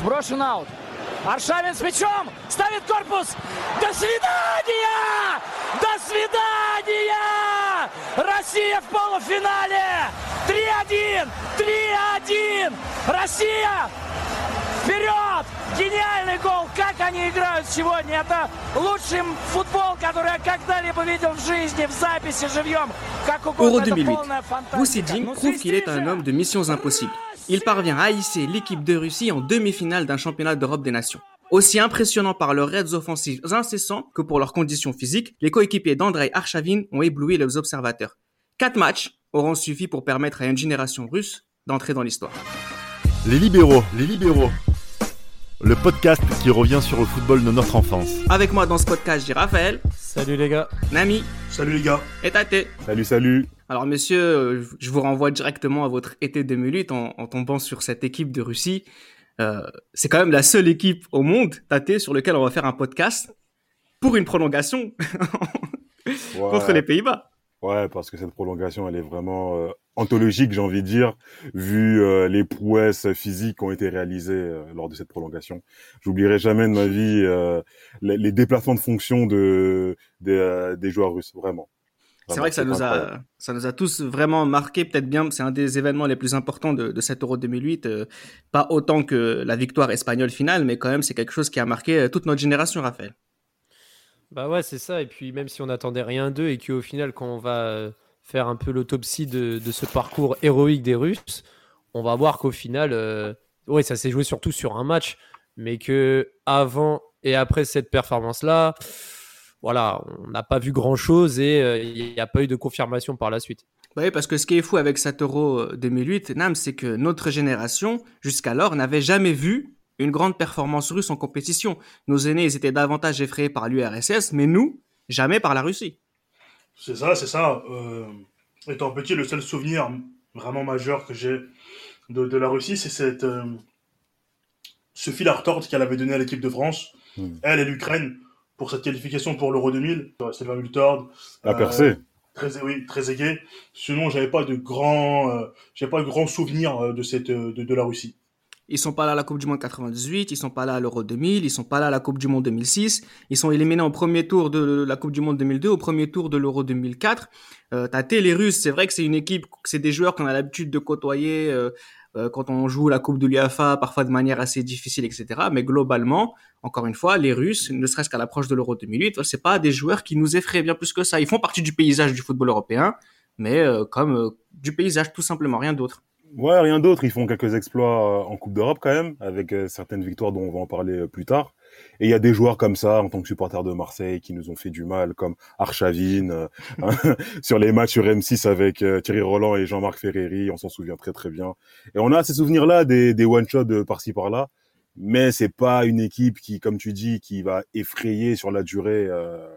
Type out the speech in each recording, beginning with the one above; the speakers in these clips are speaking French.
Сброшен аут. Аршавин с мячом. Ставит корпус. До свидания! До свидания! Россия в полуфинале! 3-1! 3-1! Россия! Вперед! Гениальный гол! Как они играют сегодня! Это лучший футбол, который я когда-либо видел в жизни, в записи живьем. Как угодно, Euro это 2008. полная фантастика. Boussidine Ну, prouve qu'il est свисти un же! homme de missions impossibles. Il parvient à hisser l'équipe de Russie en demi-finale d'un championnat d'Europe des nations. Aussi impressionnant par leurs raids offensifs incessants que pour leurs conditions physiques, les coéquipiers d'Andrei Arshavin ont ébloui les observateurs. Quatre matchs auront suffi pour permettre à une génération russe d'entrer dans l'histoire. Les libéraux, les libéraux. le podcast qui revient sur le football de notre enfance. Avec moi dans ce podcast, j'ai Raphaël, Salut les gars. Nami Salut les gars. et Tate. Salut, salut. Alors messieurs, euh, je vous renvoie directement à votre été 2008 en, en tombant sur cette équipe de Russie. Euh, c'est quand même la seule équipe au monde, Tate, sur lequel on va faire un podcast pour une prolongation Ouais, contre les Pays-Bas. Ouais, parce que cette prolongation, elle est vraiment euh, anthologique, j'ai envie de dire, vu euh, les prouesses physiques qui ont été réalisées euh, lors de cette prolongation. J'oublierai jamais de ma vie euh, les, les déplacements de fonction de, des, euh, des joueurs russes, vraiment. C'est vrai que ça nous a, ça nous a tous vraiment marqué, peut-être bien, c'est un des événements les plus importants de, de cet Euro 2008. euh, pas autant que la victoire espagnole finale, mais quand même c'est quelque chose qui a marqué euh, toute notre génération, Raphaël. Bah ouais, c'est ça. Et puis même si on n'attendait rien d'eux et qu'au final, quand on va euh, faire un peu l'autopsie de, ce parcours héroïque des Russes, on va voir qu'au final, euh, ouais, ça s'est joué surtout sur un match, mais que avant et après cette performance-là, voilà, on n'a pas vu grand-chose et euh, il n'y a pas eu de confirmation par la suite. Bah Oui, parce que ce qui est fou avec cet Euro euh, 2008, Nam, c'est que notre génération, jusqu'alors, n'avait jamais vu une grande performance russe en compétition. Nos aînés, ils étaient davantage effrayés par l'URSS, mais nous, jamais par la Russie. C'est ça, c'est ça. Euh, étant petit, le seul souvenir vraiment majeur que j'ai de, de la Russie, c'est cette euh, ce fil à retordre qu'elle avait donné à l'équipe de France, Hmm. elle et l'Ukraine, pour cette qualification pour l'Euro 2000. Euh, Sylvain Multord, La euh, percée. très oui, très aigué. Sinon, j'avais pas de grands, euh, j'avais pas de grands souvenirs euh, de cette euh, de, de la Russie. Ils sont pas là à la Coupe du Monde 98, ils sont pas là à l'Euro 2000, ils sont pas là à la Coupe du Monde 2006. Ils sont éliminés au premier tour de la Coupe du Monde 2002, au premier tour de l'Euro 2004. Euh, Tate, les Russes, c'est vrai que c'est une équipe, c'est des joueurs qu'on a l'habitude de côtoyer euh, euh, quand on joue la Coupe de l'UEFA, parfois de manière assez difficile, etc. Mais globalement, encore une fois, les Russes, ne serait-ce qu'à l'approche de l'Euro 2008, c'est pas des joueurs qui nous effraient bien plus que ça. Ils font partie du paysage du football européen, mais euh, comme euh, du paysage tout simplement, rien d'autre. Ouais, rien d'autre. Ils font quelques exploits euh, en Coupe d'Europe quand même, avec euh, certaines victoires dont on va en parler euh, plus tard. Et il y a des joueurs comme ça, en tant que supporters de Marseille, qui nous ont fait du mal, comme Arshavin, euh, hein, sur les matchs sur M6 avec euh, Thierry Roland et Jean-Marc Ferreri, on s'en souvient très très bien. Et on a ces souvenirs-là, des, des one-shots de par-ci par-là, mais c'est pas une équipe qui, comme tu dis, qui va effrayer sur la durée euh,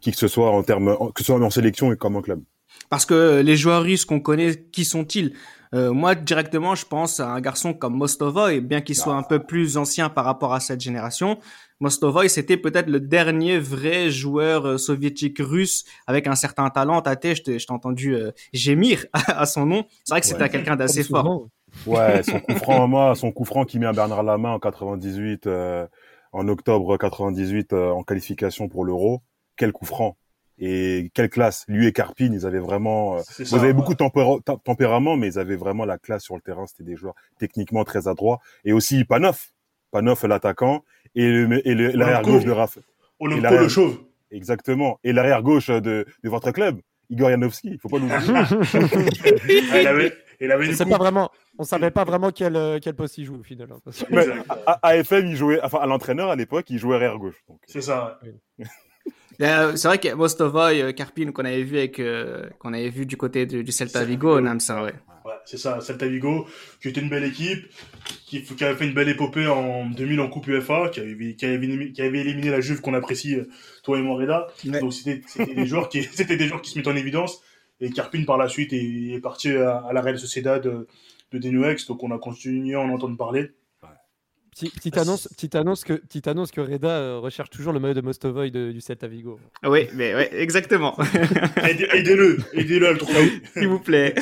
qui que ce soit en termes, que ce soit en sélection et comme en club. Parce que les joueurs russes qu'on connaît, qui sont-ils Euh, Moi, directement, je pense à un garçon comme Mostovoy, bien qu'il soit un peu plus ancien par rapport à cette génération. Mostovoy, c'était peut-être le dernier vrai joueur euh, soviétique russe avec un certain talent. Tate, je t'ai je t'ai entendu euh, gémir à son nom. C'est vrai que c'était Ouais. quelqu'un d'assez fort. Ouais, son coup franc, moi, son coup franc qui met à Bernard Lama en 98, euh, en octobre 98, euh, en qualification pour l'Euro. Quel coup franc et quelle classe. Lui et Karpin, ils avaient vraiment. euh, C'est vous ça, avez ouais. beaucoup de tempérament, mais ils avaient vraiment la classe sur le terrain. C'était des joueurs techniquement très adroits. Et aussi Panov, Panov l'attaquant et le- et l'arrière gauche de Raph. Il a- le chauve. Exactement. Et l'arrière gauche de, de votre club, Igor Yanovski. Il faut pas l'oublier. Ah, il avait, il avait On pas vraiment, on savait pas vraiment quel, euh, quel poste il joue au final. hein, parce que- à, à AFM, il jouait, enfin à l'entraîneur à l'époque, il jouait arrière gauche. Donc, C'est ça. ouais. Euh, c'est vrai que Mostovoy, euh, Karpin, qu'on avait vu avec, euh, qu'on avait vu du côté du, du Celta Vigo, Nam, ça, ouais. Ouais, c'est ça, Celta Vigo, qui était une belle équipe, qui, qui avait fait une belle épopée en 2000 en Coupe UEFA, qui avait, qui avait, éliminé, qui avait éliminé la Juve qu'on apprécie, euh, toi et moi, Reda. Ouais. Donc c'était des joueurs qui c'était des joueurs qui se mettent en évidence. Et Carpine par la suite est, est parti à, à la Real Sociedad de, de Denuex, donc on a continué à en entendre parler. Petit- petite, annonce, petite, annonce que, petite annonce que Reda euh, recherche toujours le maillot de Mostovoy de- du Celta Vigo. Oui, mais ouais, exactement. Aidez- Aidez-le, aidez-le à le trouver. S'il vous plaît.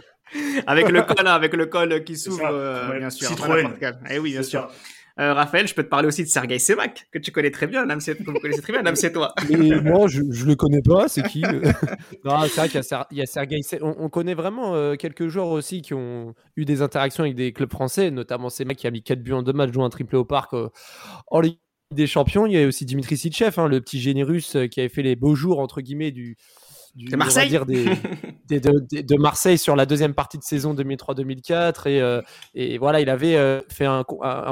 avec le col, hein, avec le col qui s'ouvre, euh, bien sûr. Citroën. Eh oui, bien sûr. ça. Euh, Raphaël, je peux te parler aussi de Sergei Semak, que tu connais très bien, Nam, c'est, que vous connaissez très bien, Nam, c'est toi. Mais moi, je, je le connais pas, c'est qui euh Non, c'est vrai qu'il y a, Ser- il y a Sergei. Se- On, on connaît vraiment euh, quelques joueurs aussi qui ont eu des interactions avec des clubs français, notamment ces mecs qui a mis 4 buts en deux matchs, joué un triplé au parc euh, en Ligue des Champions. Il y a aussi Dimitri Sitchev, hein, le petit génie russe qui avait fait les beaux jours, entre guillemets, du. Du- De on va Marseille. dire des, des- de, de- de Marseille sur la deuxième partie de saison 2003-2004 et, euh, et voilà il avait euh, fait un,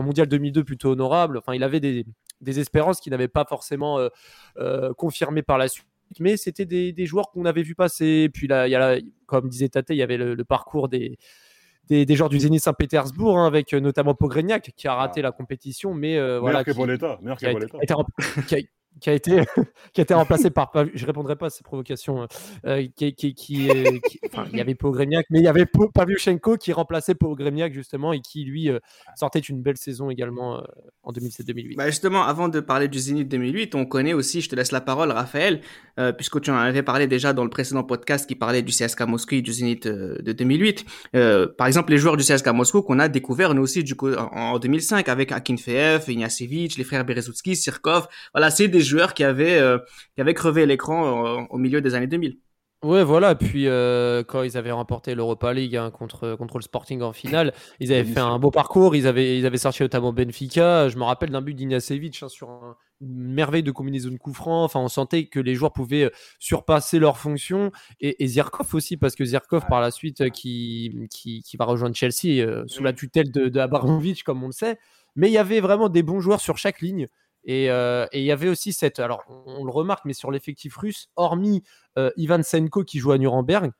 mondial 2002 plutôt honorable. Enfin il avait des, des espérances qu'il n'avait pas forcément euh, confirmées par la suite mais c'était des, joueurs qu'on avait vu passer. Puis là il y a la- comme disait Tate il y avait le, le parcours des des, des joueurs du Zénith Saint-Pétersbourg hein, avec euh, notamment Pogreniak qui a raté Ah. la compétition mais euh, voilà qui- qui a, été, qui a qui a- été qui a été remplacé par je répondrai pas à ces provocations euh, qui, qui, qui, euh, qui- il y avait Pogremiak mais il y avait Pavlyuchenko qui remplaçait Pogremiak justement et qui lui euh, sortait une belle saison également euh, en 2007-2008 Bah justement, avant de parler du Zénith 2008, on connaît aussi, je te laisse la parole, Raphaël, euh, puisque tu en avais parlé déjà dans le précédent podcast qui parlait du CSK Moscou et du euh, de 2008. Euh, par exemple, les joueurs du CSK Moscou qu'on a découvert nous aussi en 2005 avec Akinfeev, Ignacevic, les frères Berezutski, Sirkov. Voilà, c'est des joueurs qui avaient euh, qui avaient crevé l'écran euh, au milieu des années 2000. Ouais, voilà. Puis euh, quand ils avaient remporté l'Europa League hein, contre, contre le Sporting en finale, ils avaient fait un beau parcours. Ils avaient, ils avaient sorti notamment Benfica. Je me rappelle d'un but d'Ignacevic hein, sur un- une merveille de combinaison de coups francs. Enfin, on sentait que les joueurs pouvaient euh, surpasser leurs fonctions. Et, et Zirkov aussi, parce que Zirkov, par la suite, euh, qui, qui, qui va rejoindre Chelsea euh, sous la tutelle de, de Abramovich, comme on le sait. Mais il y avait vraiment des bons joueurs sur chaque ligne. Et euh, et il y avait aussi cette. Alors, on, le remarque, mais sur l'effectif russe, hormis euh, Ivan Senko qui joue à Nuremberg,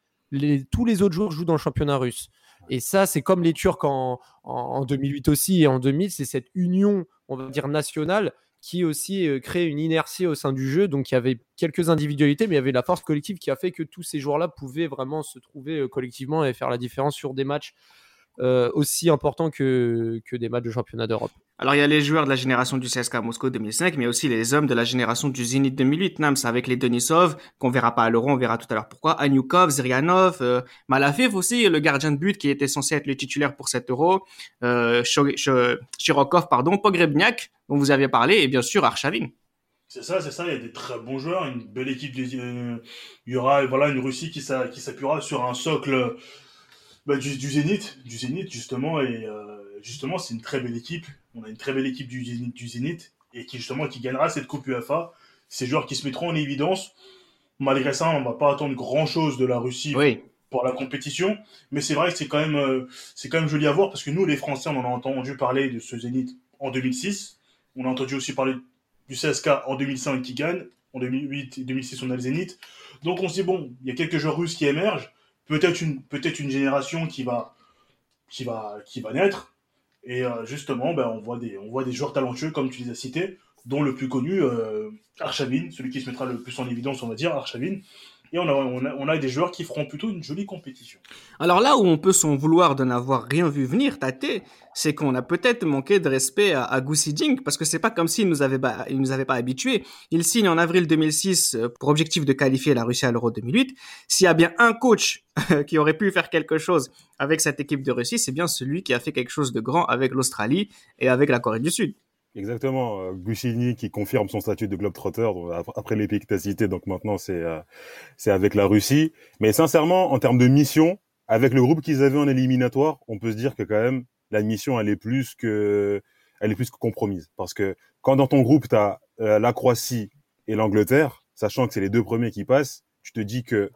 tous les autres joueurs jouent dans le championnat russe. Et ça, c'est comme les Turcs en, en, en 2008 aussi et en 2000, c'est cette union, on va dire, nationale qui aussi euh, crée une inertie au sein du jeu. Donc il y avait quelques individualités, mais il y avait la force collective qui a fait que tous ces joueurs-là pouvaient vraiment se trouver collectivement et faire la différence sur des matchs euh, aussi importants que, que des matchs de championnat d'Europe. Alors il y a les joueurs de la génération du CSKA Moscou 2005, mais aussi les hommes de la génération du Zénith 2008. Nams avec les Denisov, qu'on verra pas à l'Euro, on verra tout à l'heure pourquoi. Anyukov, Zirianov, euh, Malafev aussi, le gardien de but qui était censé être le titulaire pour cet Euro, euh, pardon, Pogrebniak, dont vous aviez parlé, et bien sûr Arshavin. C'est ça, c'est ça. Il y a des très bons joueurs, une belle équipe. Euh, il y aura voilà une Russie qui s'appuiera sur un socle bah, du, du Zénith, du Zénith justement. Et euh, justement, c'est une très belle équipe. On a une très belle équipe du Zénith, du Zénith et qui justement qui gagnera cette Coupe UEFA. Ces joueurs qui se mettront en évidence. Malgré ça, on va pas attendre grand chose de la Russie Oui. pour la compétition. Mais c'est vrai que c'est quand même, euh, c'est quand même joli à voir parce que nous, les Français, on en a entendu parler de ce Zénith en 2006. On a entendu aussi parler du CSK en 2005 qui gagne. En 2008 et 2006, on a le Zénith. Donc on se dit, bon, il y a quelques joueurs russes qui émergent. Peut-être une, peut-être une génération qui va, qui va, qui va naître. Et euh, justement, ben, on, voit des, on voit des joueurs talentueux, comme tu les as cités, dont le plus connu, euh, Arshavin, celui qui se mettra le plus en évidence, on va dire, Arshavin. Et on a, des joueurs qui feront plutôt une jolie compétition. Alors là où on peut s'en vouloir de n'avoir rien vu venir, Tate, c'est qu'on a peut-être manqué de respect à, à Xijing, parce que c'est pas comme s'il nous avait pas, il nous avait pas habitués. Il signe en avril 2006 euh, pour objectif de qualifier la Russie à l'Euro 2008. S'il y a bien un coach qui aurait pu faire quelque chose avec cette équipe de Russie, c'est bien celui qui a fait quelque chose de grand avec l'Australie et avec la Corée du Sud. Exactement. Euh, Gushini qui confirme son statut de globetrotter après les pays que t'as cités, donc maintenant c'est euh, c'est avec la Russie. Mais sincèrement, en termes de mission, avec le groupe qu'ils avaient en éliminatoire, on peut se dire que quand même la mission elle est plus que elle est plus que compromise. Parce que quand dans ton groupe t'as euh, la Croatie et l'Angleterre, sachant que c'est les deux premiers qui passent, tu te dis que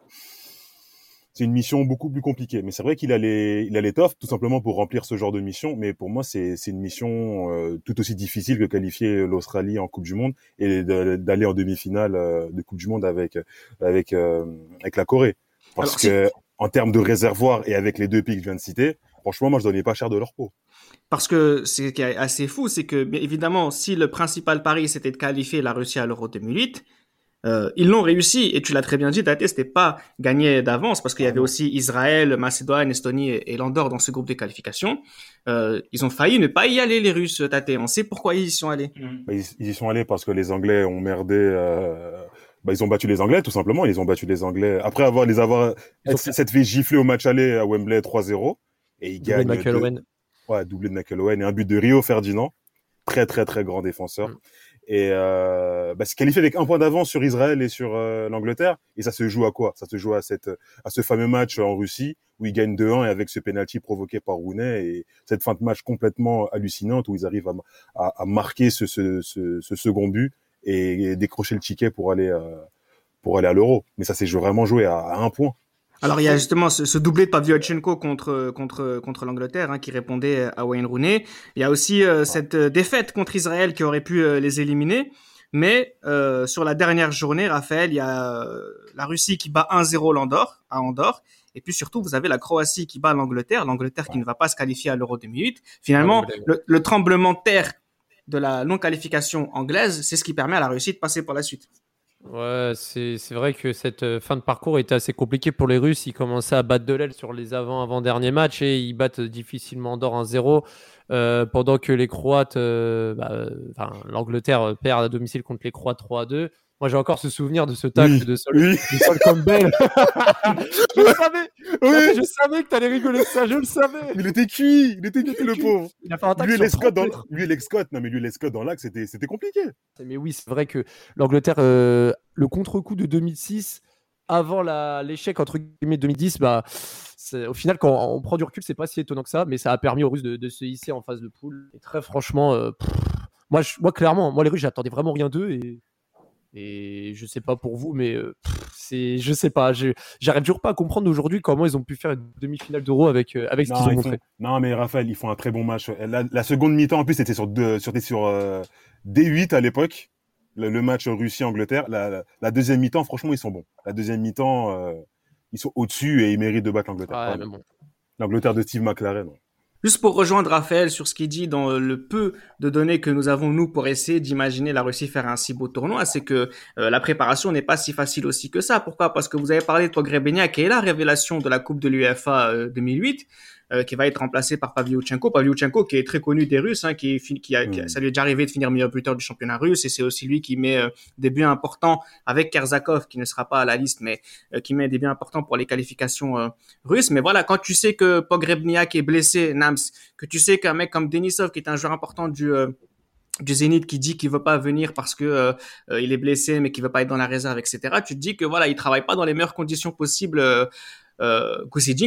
c'est une mission beaucoup plus compliquée. Mais c'est vrai qu'il a les, il a l'étoffe tout simplement pour remplir ce genre de mission. Mais pour moi, c'est, c'est une mission euh, tout aussi difficile que qualifier l'Australie en Coupe du Monde et d'aller en demi-finale euh, de Coupe du Monde avec avec euh, avec la Corée. Parce Alors, que en termes de réservoir et avec les deux pays que je viens de citer, franchement, moi, je donnais pas cher de leur peau. Parce que ce qui est assez fou, c'est que, évidemment, si le principal pari c'était de qualifier la Russie à l'Euro 2008, euh, ils l'ont réussi. Et tu l'as très bien dit, Tate, c'était pas gagné d'avance parce qu'il y avait aussi Israël, Macédoine, Estonie et, et l'Andorre dans ce groupe de qualification. Euh, ils ont failli ne pas y aller, les Russes, Tate. On sait pourquoi ils y sont allés. Bah, Ils, ils y sont allés parce que les Anglais ont merdé euh, bah, ils ont battu les Anglais, tout simplement. Ils ont battu les Anglais. Après avoir les avoir, cette fait gifler au match aller à Wembley 3-0. Et ils gagnent. Doublé Ouais, doublé de McElrowen et un but de Rio Ferdinand. Très, très, très grand défenseur. Mm. Et euh, bah, se qualifier avec un point d'avance sur Israël et sur euh, l'Angleterre. Et ça se joue à quoi? Ça se joue à cette à ce fameux match en Russie où ils gagnent 2-1 et avec ce penalty provoqué par Rooney et cette fin de match complètement hallucinante où ils arrivent à, à, à marquer ce, ce, ce, second but et, décrocher le ticket pour aller euh, pour aller à l'Euro. Mais ça s'est vraiment joué à un point. Alors il y a justement ce, ce doublé de Pavlyuchenko contre contre contre l'Angleterre hein, qui répondait à Wayne Rooney. Il y a aussi euh, cette euh, défaite contre Israël qui aurait pu euh, les éliminer. Mais euh, sur la dernière journée, Raphaël, il y a la Russie qui bat 1-0 l'Andorre à Andorre. Et puis surtout, vous avez la Croatie qui bat l'Angleterre, l'Angleterre qui ne va pas se qualifier à l'Euro 2008. Finalement, ah, le, le tremblement de terre de la non-qualification anglaise, c'est ce qui permet à la Russie de passer pour la suite. Ouais, c'est vrai que cette euh, fin de parcours était assez compliquée pour les Russes. Ils commençaient à battre de l'aile sur les avant-avant-derniers matchs et ils battent difficilement d'or 1-0 euh, pendant que les Croates, euh, bah, l'Angleterre perd à domicile contre les Croates 3-2. Moi, j'ai encore ce souvenir de ce tacle de Sol, oui. de Sol Campbell. je savais, oui. je savais que t'allais rigoler de ça, je le savais. Il était cuit, il était cuit, le pauvre. Il a fait un tacle lui, Scott dans, lui, les Scott, non, mais lui, les Scott dans l'axe, c'était, c'était compliqué. Mais oui, c'est vrai que l'Angleterre, euh, le contre-coup de 2006, avant la, l'échec entre guillemets 2010, bah, au final, quand on prend du recul, c'est pas si étonnant que ça, mais ça a permis aux Russes de, de se hisser en phase de poule. Et très franchement, euh, pff, moi, je, moi, clairement, moi, les Russes, j'attendais vraiment rien d'eux et et je sais pas pour vous, mais c'est, je sais pas, j'arrive toujours pas à comprendre aujourd'hui comment ils ont pu faire une demi-finale d'Euro avec avec ce qu'ils ont montré. non, mais Raphaël, ils font un très bon match. La, seconde mi-temps, en plus, c'était sur deux, sur, sur euh, D8 à l'époque, le, match Russie-Angleterre. La, la, deuxième mi-temps, franchement, ils sont bons. La deuxième mi-temps, euh, ils sont au-dessus et ils méritent de battre l'Angleterre. L'Angleterre de Steve McLaren. Juste pour rejoindre Raphaël sur ce qu'il dit dans le peu de données que nous avons nous pour essayer d'imaginer la Russie faire un si beau tournoi, c'est que euh, la préparation n'est pas si facile aussi que ça. Pourquoi? Parce que vous avez parlé de Pogrebenia qui est la révélation de la Coupe de l'UEFA 2008. Euh, qui va être remplacé par Pavlyuchenko. Pavlyuchenko qui est très connu des Russes, hein, qui, qui, a, qui, ça lui est déjà arrivé de finir meilleur buteur du championnat russe, et c'est aussi lui qui met euh, des buts importants avec Kerzakov, qui ne sera pas à la liste, mais euh, qui met des buts importants pour les qualifications russes. Mais voilà, quand tu sais que Pogrebniak est blessé, Nams, que tu sais qu'un mec comme Denisov, qui est un joueur important du du Zénith qui dit qu'il veut pas venir parce que il est blessé mais qu'il veut pas être dans la réserve etc tu te dis que voilà il travaille pas dans les meilleures conditions possibles euh,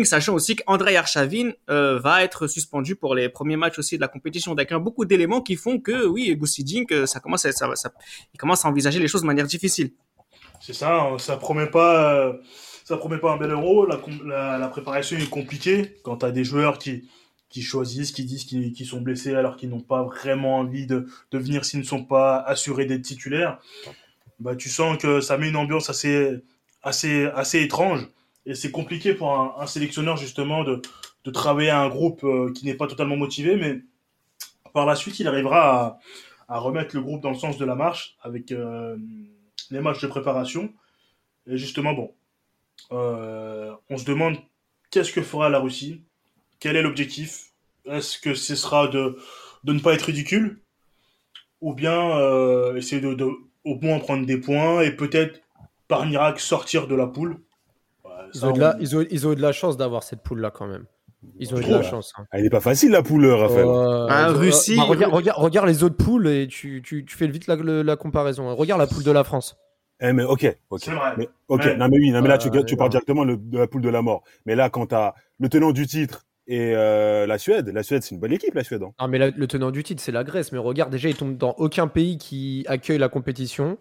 sachant aussi qu'Andrei Arshavin euh, va être suspendu pour les premiers matchs aussi de la compétition. Donc, beaucoup d'éléments qui font que, oui, Goussiding, euh, ça commence à, ça, ça, il commence à envisager les choses de manière difficile. C'est ça, hein, ça promet pas, euh, ça promet pas un bel euro. La, préparation est compliquée quand tu as des joueurs qui, choisissent, qui disent qu'ils sont blessés alors qu'ils n'ont pas vraiment envie de, venir s'ils ne sont pas assurés d'être titulaires. Bah, tu sens que ça met une ambiance assez étrange. Et c'est compliqué pour un, sélectionneur justement de, de travailler à un groupe euh, qui n'est pas totalement motivé, mais par la suite, il arrivera à, remettre le groupe dans le sens de la marche avec euh, les matchs de préparation. Et justement, bon, euh, on se demande qu'est-ce que fera la Russie? Quel est l'objectif? Est-ce que ce sera de, de ne pas être ridicule? Ou bien essayer de, de, au moins prendre des points et peut-être par miracle sortir de la poule? Ils, ont de la, ils, ont, ils ont eu de la chance d'avoir cette poule-là quand même. Ils ont eu de la chance. Hein. Elle n'est pas facile la poule, Raphaël. Euh, ah, Russie. Bah, regarde, regarde, regarde, les autres poules et tu, tu, tu fais vite la, la, comparaison. Regarde la poule de la France. Eh, mais ok, ok. Mais, ok, ouais. non, mais oui, non, mais là, tu, tu parles directement de la poule de la mort. Mais là, quand tu as le tenant du titre et euh, la Suède, la Suède, c'est une bonne équipe, la Suède. Hein. Non, mais la, le tenant du titre, c'est la Grèce. Mais regarde, déjà, ils tombent dans aucun pays qui accueille la compétition.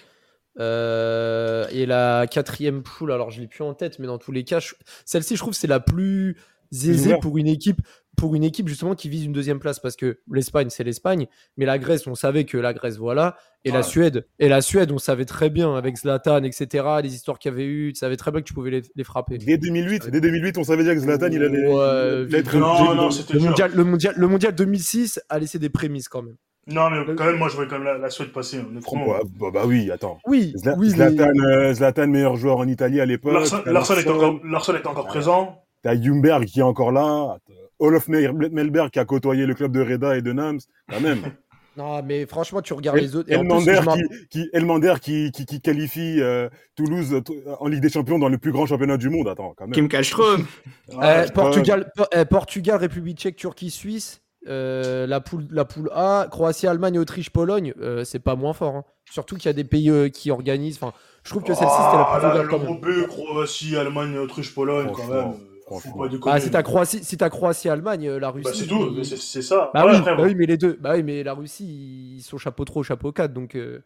Euh, et la quatrième poule, alors je l'ai plus en tête, mais dans tous les cas, je... celle-ci, je trouve, c'est la plus aisée pour une équipe, pour une équipe justement qui vise une deuxième place, parce que l'Espagne, c'est l'Espagne, mais la Grèce, on savait que la Grèce, voilà, et la Suède, et la Suède, on savait très bien avec Zlatan, etc., les histoires qu'il y avait eu, tu savais très bien que tu pouvais les, les frapper. Dès 2008, dès 2008, on savait déjà que Zlatan, il allait. Ouais, être... non, non, le, mondial, le, mondial, le mondial 2006 a laissé des prémices quand même. Non, mais quand même, moi, je voyais quand même la, la Suède passer. Honnêtement. Bah, bah, bah, oui, attends. Oui, Zla oui Zlatan, mais... euh, Zlatan, meilleur joueur en Italie à l'époque. Larson, Larson, est encore, Larson est encore présent. T'as Jumberg qui est encore là. Olof Melberg qui a côtoyé le club de Reda et de Nams. Quand même. Non, mais franchement, tu regardes les autres. et en plus, Elmander qui, qui, Elmander qui, qui, qui qualifie euh, Toulouse euh, en Ligue des Champions dans le plus grand championnat du monde. Attends, quand même. Kim Kallström. Euh, je Portugal, Po- euh, Portugal, République tchèque, Turquie, Suisse. Euh, la, poule, la poule A, Croatie, Allemagne, Autriche, Pologne, euh, c'est pas moins fort. hein. Surtout qu'il y a des pays euh, qui organisent. Enfin, je trouve que celle-ci c'était la Ah, plus ouverte quand le même. Croatie, Allemagne, Autriche, Pologne, quand même. Faut pas. Ah, si t'as Croatie, si Croatie, Allemagne, la Russie. Bah, c'est tout, c'est c'est ça. Bah, Ouais, oui, après, bah oui, mais les deux. Bah oui, mais la Russie, ils sont chapeau 3, chapeau 4, donc euh,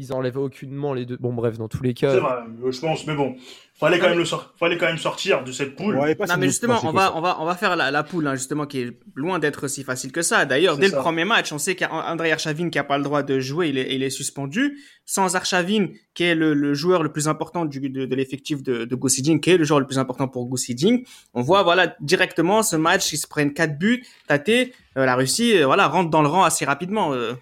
ils enlèvent aucunement les deux. Bon, bref, dans tous les cas. C'est vrai, euh, je pense, mais bon, fallait quand même le sor- fallait quand même sortir de cette poule. Ouais, pas Non mais justement, on va, ça. on va, on va faire la, la poule, hein, justement, qui est loin d'être si facile que ça. D'ailleurs, C'est dès ça. le premier match, on sait qu'André Arshavin qui a pas le droit de jouer, il est, il est suspendu. Sans Arshavin, qui est le, le joueur le plus important du, de, de l'effectif de, de Goussiding, qui est le joueur le plus important pour Goussiding, on voit, voilà, directement ce match, ils se prennent quatre buts, tâtés, euh, la Russie, euh, voilà, rentre dans le rang assez rapidement. euh.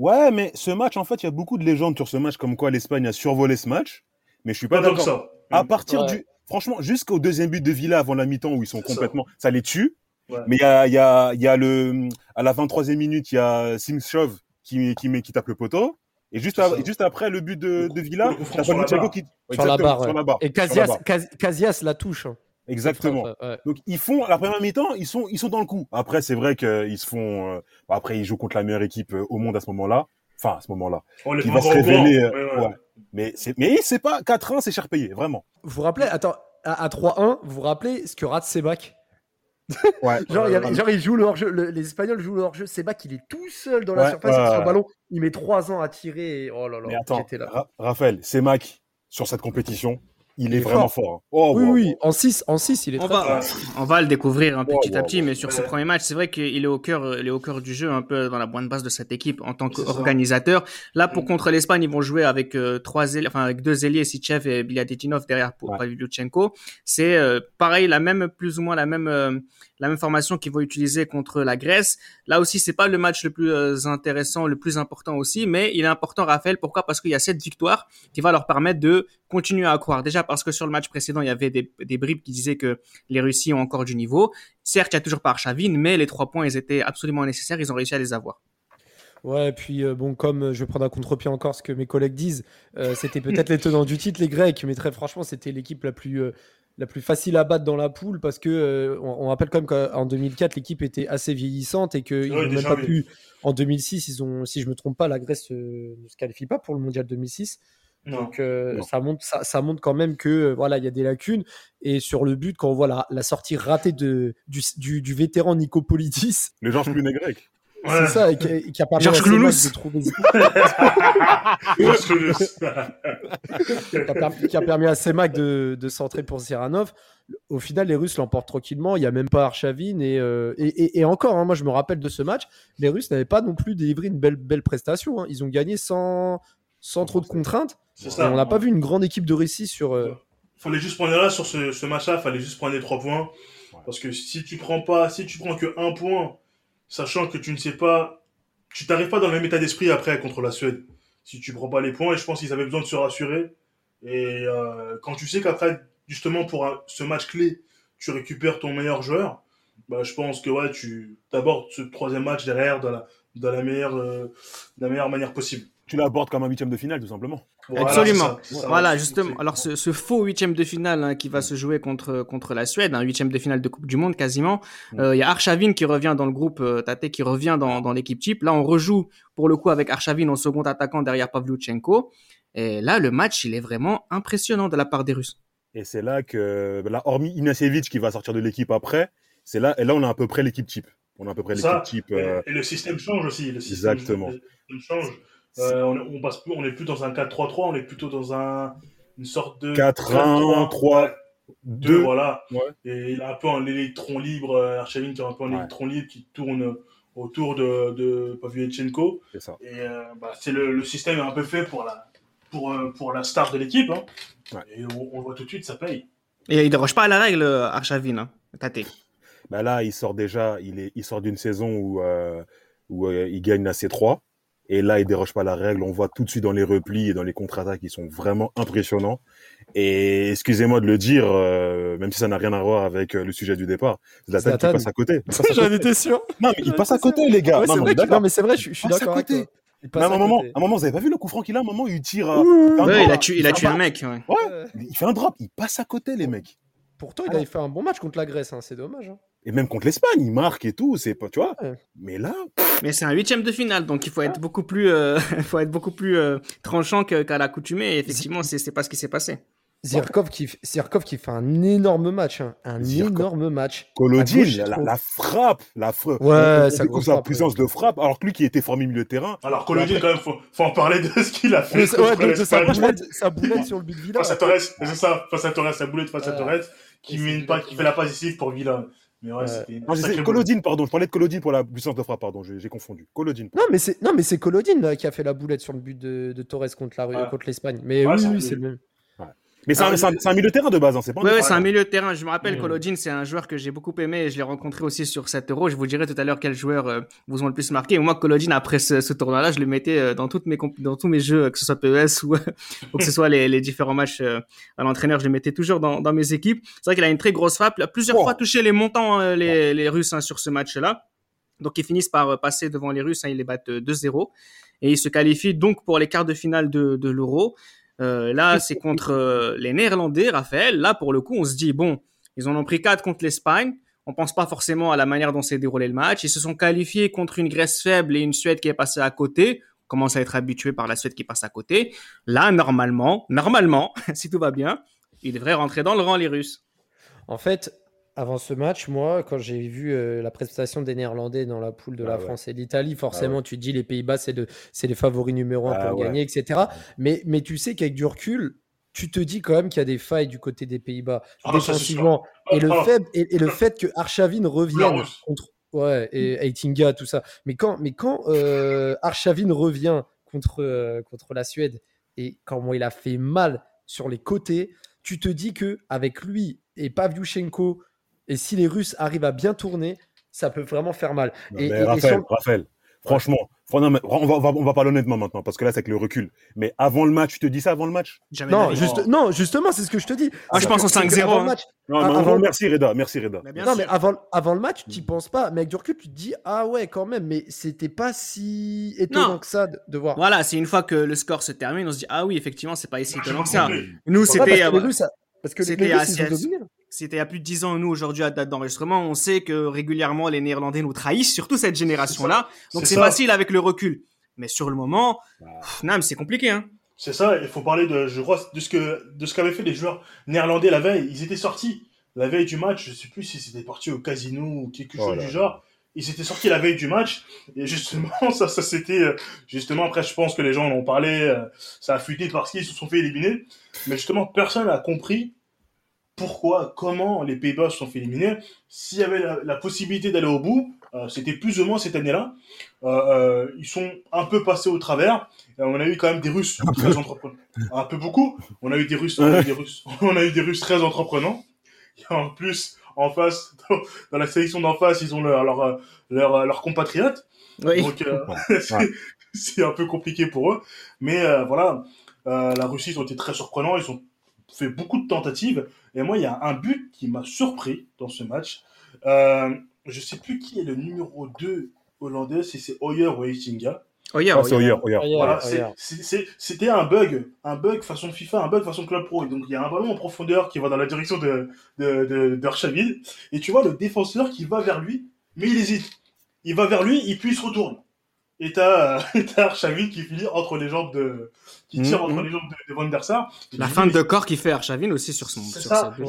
Ouais, mais ce match, en fait, il y a beaucoup de légendes sur ce match, comme quoi l'Espagne a survolé ce match. Mais je suis pas Pas tant que d'accord. ça. À partir Ouais. du. Franchement, jusqu'au deuxième but de Villa avant la mi-temps où ils sont ça. complètement. Ça, les tue. Ouais. Mais il y a, il y, a, il y a le. À la 23e minute, il y a Simchov qui, qui, met, qui tape le poteau. Et juste, C'est à- ça. et juste après le but de, Le Villa, le coup sur la barre. qui. Sur la barre, sur ouais. la barre. Et la Casillas, la touche. Exactement. Ouais. Donc ils font la première mi-temps, ils sont ils sont dans le coup. Après c'est vrai qu'ils se font euh, bah, après ils jouent contre la meilleure équipe euh, au monde à ce moment-là. Enfin à ce moment-là. On les Qui va se révéler euh, Ouais, ouais. ouais. Mais c'est mais c'est pas 4-1, c'est cher payé, vraiment. Vous vous rappelez, attends, à, à 3-1, vous vous rappelez ce que rate Sebak Ouais. Genre, il Ouais. genre, il joue le hors-jeu, le- les Espagnols jouent le hors-jeu. Sebak, il est tout seul dans la Ouais, surface ouais, sur son ouais. ballon. Il met 3 ans à tirer. Et... Oh là là, Mais attends, j'étais là. Ra- Raphaël, c'est Mac sur cette compétition, il, Il est, est vraiment fort. fort. hein. Oh, oui, wow, oui, wow. en 6, en 6, il est On très va, fort. On va le découvrir un Wow, petit à petit, wow. mais sur ce premier match, c'est vrai qu'il est au cœur, il est au cœur du jeu, un peu dans la bonne base de cette équipe en tant qu'organisateur. Là, pour Mm. contre l'Espagne, ils vont jouer avec euh, trois ailiers, enfin avec deux ailiers, Sichev et Bilyadetdinov derrière pour Ouais. Pavlyuchenko. C'est euh, pareil, la même, plus ou moins la même, euh, la même formation qu'ils vont utiliser contre la Grèce. Là aussi, c'est pas le match le plus euh, intéressant, le plus important aussi, mais il est important, Raphaël. Pourquoi? Parce qu'il y a cette victoire qui va leur permettre de continuer à croire. Déjà parce que sur le match précédent, il y avait des, bribes qui disaient que les Russes ont encore du niveau. Certes, il y a toujours pas Arshavin, mais les trois points, ils étaient absolument nécessaires. Ils ont réussi à les avoir. Ouais, et puis euh, bon, comme euh, je vais prendre un contre-pied encore ce que mes collègues disent, c'était peut-être les tenants du titre, les Grecs, mais très franchement, c'était l'équipe la plus, la plus facile à battre dans la poule parce que euh, on, on rappelle quand même qu'en 2004, l'équipe était assez vieillissante et qu'ils Ouais, n'ont même pas pu. En 2006, ils ont, si je me trompe pas, la Grèce euh, ne se qualifie pas pour le mondial 2006. Non. Donc euh, Non. ça montre ça, ça montre quand même que euh, voilà il y a des lacunes et sur le but quand on voit la, la sortie ratée de du, du, du vétéran Nicopolidis Le Georges Plunet grec. C'est ça et qui, et qui a permis Georges à Semak de trouver Parce que le- qui a, permis, qui a permis à Semak de, de centrer pour Siranov. Au final, les Russes l'emportent tranquillement. Il n'y a même pas Arshavin. Et, euh, et, et- et encore, hein, moi, je me rappelle de ce match. Les Russes n'avaient pas non plus délivré une belle, belle prestation. hein. Ils ont gagné sans, sans trop de contraintes. Ça. on n'a pas vu une grande équipe de Russie sur. euh, fallait juste prendre là sur ce, ce match-là, fallait juste prendre les trois points. Parce que si tu prends pas, si tu prends que un point, sachant que tu ne sais pas, tu t'arrives pas dans le même état d'esprit après contre la Suède. Si tu prends pas les points, et je pense qu'ils avaient besoin de se rassurer. Et euh, quand tu sais qu'après, justement pour ce match clé, tu récupères ton meilleur joueur, bah je pense que ouais, tu abordes ce troisième match derrière de la, euh, meilleure manière possible. Tu l'abordes comme un huitième de finale tout simplement. Voilà, Absolument. ça, ça. Voilà, justement. Alors, ce, ce faux huitième de finale hein, qui va se jouer contre contre la Suède, un huitième de finale de Coupe du Monde quasiment. Mm. Euh, Il y a Arshavin qui revient dans le groupe euh, Tate qui revient dans, dans l'équipe type. Là, on rejoue pour le coup avec Arshavin en second attaquant derrière Pavlyuchenko. Et là, le match, il est vraiment impressionnant de la part des Russes. Et c'est là que là hormis Inasevic qui va sortir de l'équipe après, c'est là et là on a à peu près l'équipe type. On a à peu près l'équipe type. Et, euh, et le système change aussi. Le système, Exactement. change. Euh, on, est- on passe plus, on est plus dans un 4-3-3, on est plutôt dans un une sorte de 4-1, 3, 2 2. voilà. Ouais. Et il a un peu un électron libre, euh, Archavin qui a un peu un Ouais. électron libre qui tourne autour de, de Pavlyuchenko. C'est ça. Et euh, bah, c'est le, le système est un peu fait pour la pour, pour la star de l'équipe. Hein. Ouais. Et on, on le voit tout de suite, ça paye. Et il déroge pas à la règle, Arshavin, hein, Tate. Bah là, il sort déjà, il, est, il sort d'une saison où, euh, où euh, il gagne la C3. Et là, il déroge pas la règle. On voit tout de suite dans les replis et dans les contre-attaques, ils sont vraiment impressionnants. Et excusez-moi de le dire, euh, même si ça n'a rien à voir avec euh, le sujet du départ, Zlatan, Zlatan. qui passe à côté. J'en étais sûr. Non, mais il passe à côté, les gars. Ouais, non, mais non, c'est vrai, je, je suis d'accord avec toi. Mais à un à moment, côté. à un moment, vous avez pas vu le coup franc qu'il a, à un moment, il tire. un Ouais, il a tué, il a fait tué un mec. ouais. Ouais, il fait un drop, il passe à côté, les mecs. Pourtant, il avait fait un bon match contre la Grèce, hein, c'est dommage. hein. Et même contre l'Espagne, il marque et tout, c'est pas, tu vois. Ouais. Mais là, Mais c'est un huitième de finale, donc il faut être beaucoup plus, euh, il faut être beaucoup plus euh, tranchant que- qu'à l'accoutumée. Et effectivement, c'est c'est pas ce qui s'est passé. Zirkov qui, Zirkov qui fait un énorme match, hein, un Zirkov. énorme match. Gauche, la, frappe, la frappe. Ouais, on sa sa puissance de frappe, alors que lui qui était formé milieu de terrain, Alors, Colodine, quand même, faut, faut en parler de ce qu'il a fait. Ouais, de sa boulette, sa boulette sur le but de Villa. Face à Torres, c'est ça, face à Torres, la boulette face à Ouais. Torres, qui, met fait la passe décisive pour Villa. Mais ouais, c'était Colodine, pardon, je parlais de Colodine pour la puissance de frappe, pardon, j'ai confondu. Colodine. Non, mais c'est non, mais c'est Colodine là, qui a fait la boulette sur le but de, de Torres contre la Ouais. contre l'Espagne. Mais Ouais, oui, c'est oui, c'est le même. Mais c'est Ah, un, c'est un- c'est un milieu de terrain de base, hein, c'est pas Ouais, défenseur. c'est un milieu de terrain. Je me rappelle, Mm. Kolodjin, c'est un joueur que j'ai beaucoup aimé et je l'ai rencontré aussi sur 7 euros. Je vous dirai tout à l'heure quels joueurs euh, vous ont le plus marqué. Et moi, Kolodjin, après ce, ce tournoi-là, je le mettais euh, dans, toutes mes dans tous mes jeux, euh, que ce soit PES ou, ou que ce soit les, les différents matchs euh, à l'entraîneur, je le mettais toujours dans, dans mes équipes. C'est vrai qu'il a une très grosse frappe. Il a plusieurs Oh. fois touché les montants, euh, les, les Russes, hein, sur ce match-là. Donc, ils finissent par passer devant les Russes. hein, ils les battent euh, 2-0. Et ils se qualifient donc pour les quarts de finale de, de l'Euro. Euh, là, c'est contre euh, les Néerlandais, Raphaël. Là, pour le coup, on se dit, bon, ils en ont pris quatre contre l'Espagne. On pense pas forcément à la manière dont s'est déroulé le match. Ils se sont qualifiés contre une Grèce faible et une Suède qui est passée à côté. On commence à être habitué par la Suède qui passe à côté. Là, normalement, normalement, si tout va bien, ils devraient rentrer dans le rang, les Russes. En fait, avant ce match, moi, quand j'ai vu euh, la prestation des Néerlandais dans la poule de Ah la ouais. France et l'Italie, forcément, tu te dis les Pays-Bas, c'est de- c'est les favoris numéro un Ah pour ouais. gagner, etc. Mais, mais tu sais qu'avec du recul, tu te dis quand même qu'il y a des failles du côté des Pays-Bas Ah, défensivement. Et le, Ah, fait, et, et le fait que Arshavin revienne contre. Ouais, et Aitinga, tout ça. Mais quand, mais quand euh, revient contre, euh, contre la Suède et comment il a fait mal sur les côtés, tu te dis que avec lui et Pavlyuchenko, et si les Russes arrivent à bien tourner, ça peut vraiment faire mal. Non, Et- mais et- et Raphaël, sur- Raphaël, franchement, fran- non, mais on, va, on, va, on va parler honnêtement maintenant, parce que là, c'est avec le recul. Mais avant le match, tu te dis ça avant le match? Jamais Non, juste, non, justement, c'est ce que je te dis. Ah, je pense au c'est que 5-0, avant hein. le match, Non, Ah, avant- merci Reda, merci Reda. Mais non, sûr. mais avant, avant le match, tu penses pas. Mais avec du recul, tu te dis Ah ouais, quand même. Mais c'était pas si étonnant Non. que ça de, de voir. Voilà, c'est une fois que le score se termine, on se dit, ah oui, effectivement, c'est pas si étonnant que ça. Nous, c'était, parce que euh, les Russes, ça- parce que les- Russes, assez- ils ont dominé. C'était il y a plus de 10 ans, nous, aujourd'hui, à date d'enregistrement, on sait que régulièrement, les Néerlandais nous trahissent, surtout cette génération-là. Donc, c'est facile avec le recul. Mais sur le moment, Bah, c'est compliqué, hein. C'est ça, il faut parler de, je crois, de ce que, de ce qu'avaient fait les joueurs néerlandais la veille. Ils étaient sortis la veille du match, je sais plus si c'était parti au casino ou quelque Oh chose du genre. Ils étaient sortis la veille du match, et justement, ça, ça c'était, euh, justement, après, je pense que les gens en ont parlé, euh, ça a fuité parce qu'ils se sont fait éliminer. Mais justement, personne n'a compris pourquoi, comment les Pays-Bas se sont fait éliminer. S'il y avait la, la possibilité d'aller au bout, euh, c'était plus ou moins cette année-là. Euh, euh, ils sont un peu passés au travers. Et on a eu quand même des Russes très entreprenants. Un peu beaucoup. On a eu des Russes, on a eu des Russes, on a eu des Russes très entreprenants. Et en plus, en face, dans, dans la sélection d'en face, ils ont leur, leur, leur, leurs compatriotes. Oui. Donc, euh, c'est- c'est un peu compliqué pour eux. Mais euh, voilà, euh, la Russie, ils ont été très surprenants. Ils ont fait beaucoup de tentatives. Et moi, il y a un but qui m'a surpris dans ce match. Euh, je sais plus qui est le numéro 2 hollandais, si c'est Hoyer ou Eitinga. Oh, yeah, Ah, oh, c'est yeah. Oyer, Oyer. Oyer. Voilà, c'était un bug, un bug façon FIFA, un bug façon Club Pro. Et donc il y a un ballon en profondeur qui va dans la direction de de, de, d'Arshavin. et tu vois le défenseur qui va vers lui, mais il hésite. Il va vers lui, et puis il se retourne. Et t'as euh, Arshavin qui finit entre les jambes de, qui tire Mhm. entre les jambes de, de Van der Sar. La fin de corps qui fait Arshavin aussi sur son. C'est ça, c'est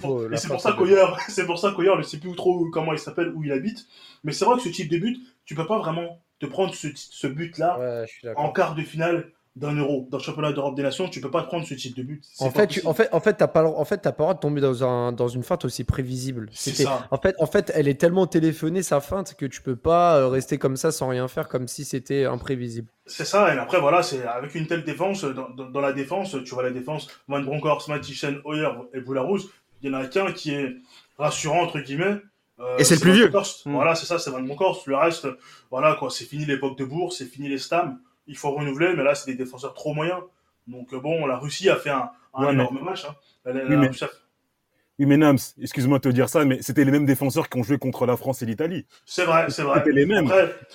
pour, ça qu'Oyer, c'est pour ça qu'Oyer, je sais plus trop comment il s'appelle, où il habite, mais c'est vrai que ce type de but, tu peux pas vraiment te prendre ce, ce but-là Ouais, je suis en quart de finale d'un euro. Dans le championnat d'Europe des Nations, tu peux pas te prendre ce type de but. En fait, tu, en fait, en fait, t'as pas, le- en fait, t'as pas le droit de tomber dans un, dans une feinte aussi prévisible. C'est C'était- ça. En fait, en fait, elle est tellement téléphonée sa feinte que tu peux pas euh, rester comme ça sans rien faire, comme si c'était imprévisible. C'est ça, et après, voilà, c'est avec une telle défense, dans, dans- dans la défense, tu vois la défense, Van Bronckhorst, Matischen, Hoyer et Boularus, il y en a qu'un qui est rassurant, entre guillemets, Euh, Et c'est le plus Van vieux. Bronckhorst. Mm. Voilà, c'est ça, c'est Van Bronckhorst. Le reste, voilà, quoi, c'est fini l'époque de Bourg, c'est fini les Stam. Il faut renouveler, mais là, c'est des défenseurs trop moyens. Donc, euh, bon, la Russie a fait un, un Ouais, énorme match. Hein. La- Oui, mais- a- Oui, mais Nams, excuse-moi de te dire ça, mais c'était les mêmes défenseurs qui ont joué contre la France et l'Italie. C'est vrai, c'est vrai. C'était les mêmes.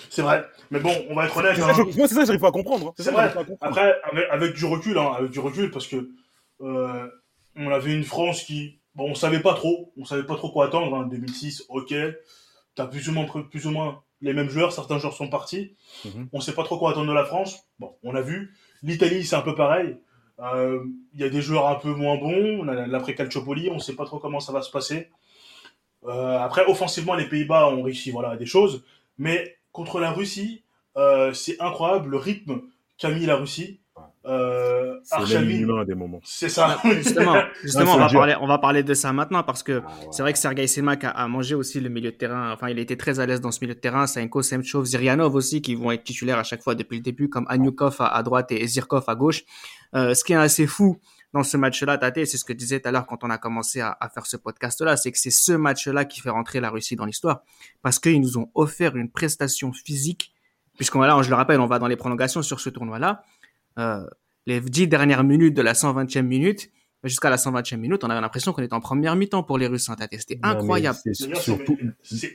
C'est vrai. Mais bon, on va être honnête. C'est hein. je- moi, c'est ça, j'arrive pas à comprendre. hein. C'est vrai. comprendre. Après, avec, avec du recul, hein, avec du recul, parce que euh, on avait une France qui, bon, on savait pas trop, on savait pas trop quoi attendre. Hein, 2006, ok, t'as plus ou moins, plus ou moins les mêmes joueurs, certains joueurs sont partis. Mhm. On sait pas trop quoi attendre de la France. Bon, on a vu. L'Italie, c'est un peu pareil. Euh, Il y a des joueurs un peu moins bons. L'après Calciopoli, on sait pas trop comment ça va se passer. Euh, après, offensivement, les Pays-Bas ont réussi, voilà, des choses. Mais contre la Russie, euh, c'est incroyable le rythme qu'a mis la Russie. Euh, C'est à des moments. c'est ça. Justement, justement on, va parler, on va parler de ça maintenant parce que Ah, ouais. c'est vrai que Sergei Semak a, a mangé aussi le milieu de terrain. Enfin, il était très à l'aise dans ce milieu de terrain. Saenko, Semchov, Zirianov aussi qui vont être titulaires à chaque fois depuis le début, comme Anyukov à, à droite et Zirkov à gauche. Euh, ce qui est assez fou dans ce match-là, Tate, c'est ce que je disais tout à l'heure quand on a commencé à, à faire ce podcast-là, c'est que c'est ce match-là qui fait rentrer la Russie dans l'histoire parce qu'ils nous ont offert une prestation physique. Puisqu'on là, je le rappelle, on va dans les prolongations sur ce tournoi-là. Euh, les dix dernières minutes de la 120e minute, jusqu'à la 120e minute, on avait l'impression qu'on était en première mi-temps pour les Russes. hein. C'était incroyable. c'est surtout.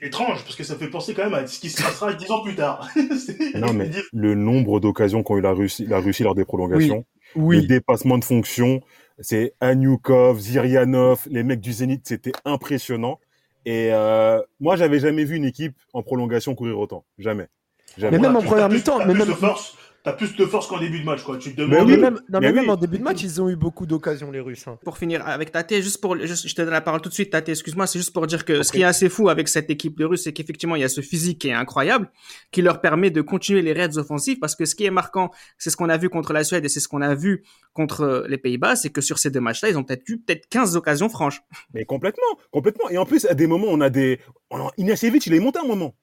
étrange parce que ça fait penser quand même à ce qui se passera dix ans plus tard. C'est- Non, mais le nombre d'occasions qu'ont eu la Russie, la Russie lors des prolongations, le Oui. dépassement de fonction, c'est Anyukov, Zirianov, les mecs du Zénith, c'était impressionnant. Et euh, moi, j'avais jamais vu une équipe en prolongation courir autant. Jamais. Jamais. Mais même en première mi-temps, mais plus même- force. T'as plus de force qu'en début de match, quoi. Tu te demandes. mais oui. même, non, mais Mais même oui. en début de match, ils ont eu beaucoup d'occasions, les Russes. hein. Pour finir avec Tate, juste pour, juste- je te donne la parole tout de suite, Tate, excuse-moi, c'est juste pour dire que ce qui est assez fou avec cette équipe de Russes, c'est qu'effectivement, il y a ce physique qui est incroyable, qui leur permet de continuer les raids offensifs, parce que ce qui est marquant, c'est ce qu'on a vu contre la Suède et c'est ce qu'on a vu contre les Pays-Bas, c'est que sur ces deux matchs-là, ils ont peut-être eu peut-être 15 occasions franches. Mais complètement, complètement. Et en plus, à des moments, on a des. Ignacevic, il est monté un moment.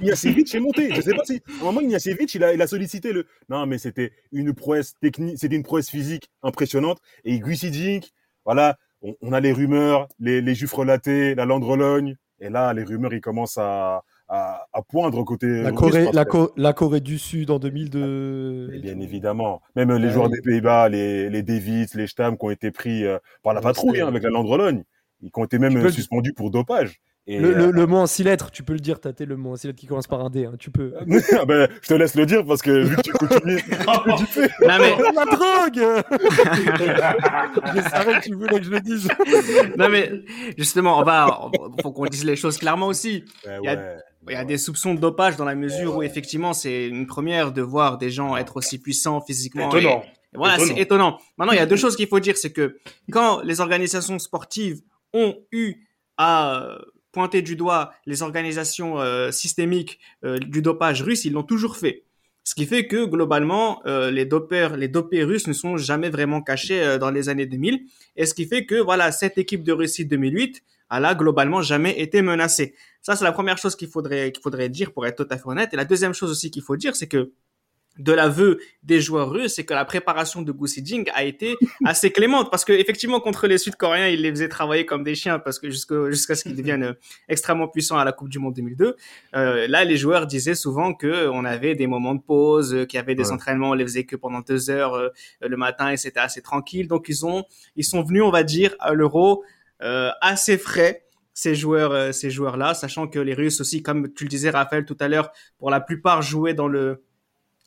Ignacevic est monté. Je sais pas si. À un moment, Ignacevic, il a, il a sollicité le. Non, mais c'était une prouesse technique, c'était une prouesse physique impressionnante. Et Guisidink, voilà, on, on a les rumeurs, les, les juifs relatés, la Landrologne. Et là, les rumeurs, ils commencent à, à, à poindre côté. La Corée, parce la, que- Co- la Corée du Sud en 2002. Mais bien évidemment. Même les Ouais. joueurs des Pays-Bas, les, les Davids, les Stam, qui ont été pris euh, par la patrouille hein, avec la Landrologne. Ils ont été même suspendus pour dopage. Et, Le, le, euh, le mot en six lettres, tu peux le dire, Tate, le mot en six lettres qui commence par un D. hein, tu peux. Ah ben, je te laisse le dire parce que vu que tu continues, tu fais. Non, mais, la drogue Je savais que tu voulais que je le dise. non, mais, justement, on va, faut qu'on dise les choses clairement aussi. Ouais, Il y a- ouais. Il y a des soupçons de dopage dans la mesure où effectivement c'est une première de voir des gens être aussi puissants physiquement. et- Étonnant. et voilà, Étonnant. c'est étonnant. Maintenant, il y a deux choses qu'il faut dire, c'est que quand les organisations sportives ont eu à euh, pointer du doigt les organisations euh, systémiques euh, du dopage russe, ils l'ont toujours fait. Ce qui fait que globalement, euh, les dopeurs, les dopés russes ne sont jamais vraiment cachés euh, dans les années 2000. Et ce qui fait que voilà, cette équipe de Russie 2008 a là globalement jamais été menacée. Ça, c'est la première chose qu'il faudrait, qu'il faudrait dire pour être tout à fait honnête. Et la deuxième chose aussi qu'il faut dire, c'est que de l'aveu des joueurs russes, c'est que la préparation de Gusiding a été assez clémente parce que effectivement contre les Sud-Coréens, il les faisait travailler comme des chiens parce que jusqu'à ce qu'ils deviennent euh, extrêmement puissants à la Coupe du Monde 2002. Euh, là, les joueurs disaient souvent que on avait des moments de pause, euh, qu'il y avait des Ouais. entraînements, on les faisait que pendant deux heures euh, le matin et c'était assez tranquille. Donc ils ont, ils sont venus, on va dire, à l'Euro euh, assez frais ces joueurs, euh, ces joueurs-là, sachant que les Russes aussi, comme tu le disais, Raphaël, tout à l'heure, pour la plupart jouaient dans le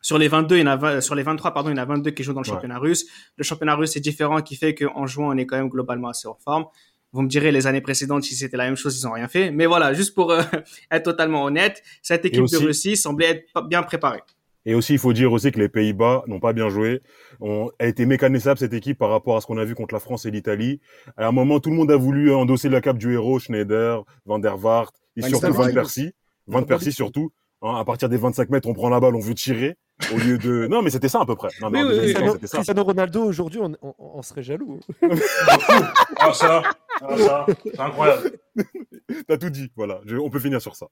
sur les 22, il y en a 20 sur les 23, pardon, il y en a 22 qui jouent dans le Ouais. championnat russe. Le championnat russe est différent, qui fait qu'en jouant, on est quand même globalement assez en forme. Vous me direz, les années précédentes, si c'était la même chose, ils ont rien fait. Mais voilà, juste pour euh, être totalement honnête, cette équipe aussi- de Russie semblait être bien préparée. Et aussi, il faut dire aussi que les Pays-Bas n'ont pas bien joué. On a été mécanisable cette équipe par rapport à ce qu'on a vu contre la France et l'Italie. À un moment, tout le monde a voulu endosser la cape du héros, Schneider, Van der Vaart, et Van surtout. Van Persie. Van Persie surtout. Hein, à partir des 25 mètres, on prend la balle, on veut tirer au lieu de. Non, mais c'était ça à peu près. Non, mais Oui, Cristiano, c'était ça. Cristiano Ronaldo, aujourd'hui, on, on- on serait jaloux. Ah, ça, ah, ça, c'est incroyable. T'as tout dit. Voilà. Je- on peut finir sur ça.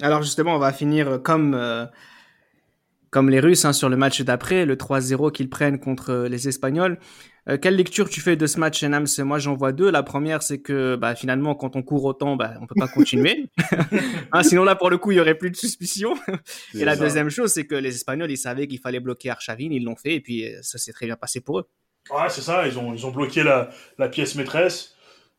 Alors justement, on va finir comme euh, comme les Russes hein, sur le match d'après, le 3-0 qu'ils prennent contre euh, les Espagnols. Euh, quelle lecture tu fais de ce match, Nams Moi, j'en vois deux. La première, c'est que bah, finalement, quand on court autant, bah, on peut pas continuer. hein, sinon, là, pour le coup, il y aurait plus de suspicion. et la ça. deuxième chose, c'est que les Espagnols, ils savaient qu'il fallait bloquer Arshavin, ils l'ont fait, et puis euh, ça s'est très bien passé pour eux. Ouais, c'est ça, ils ont, ils ont bloqué la, la pièce maîtresse.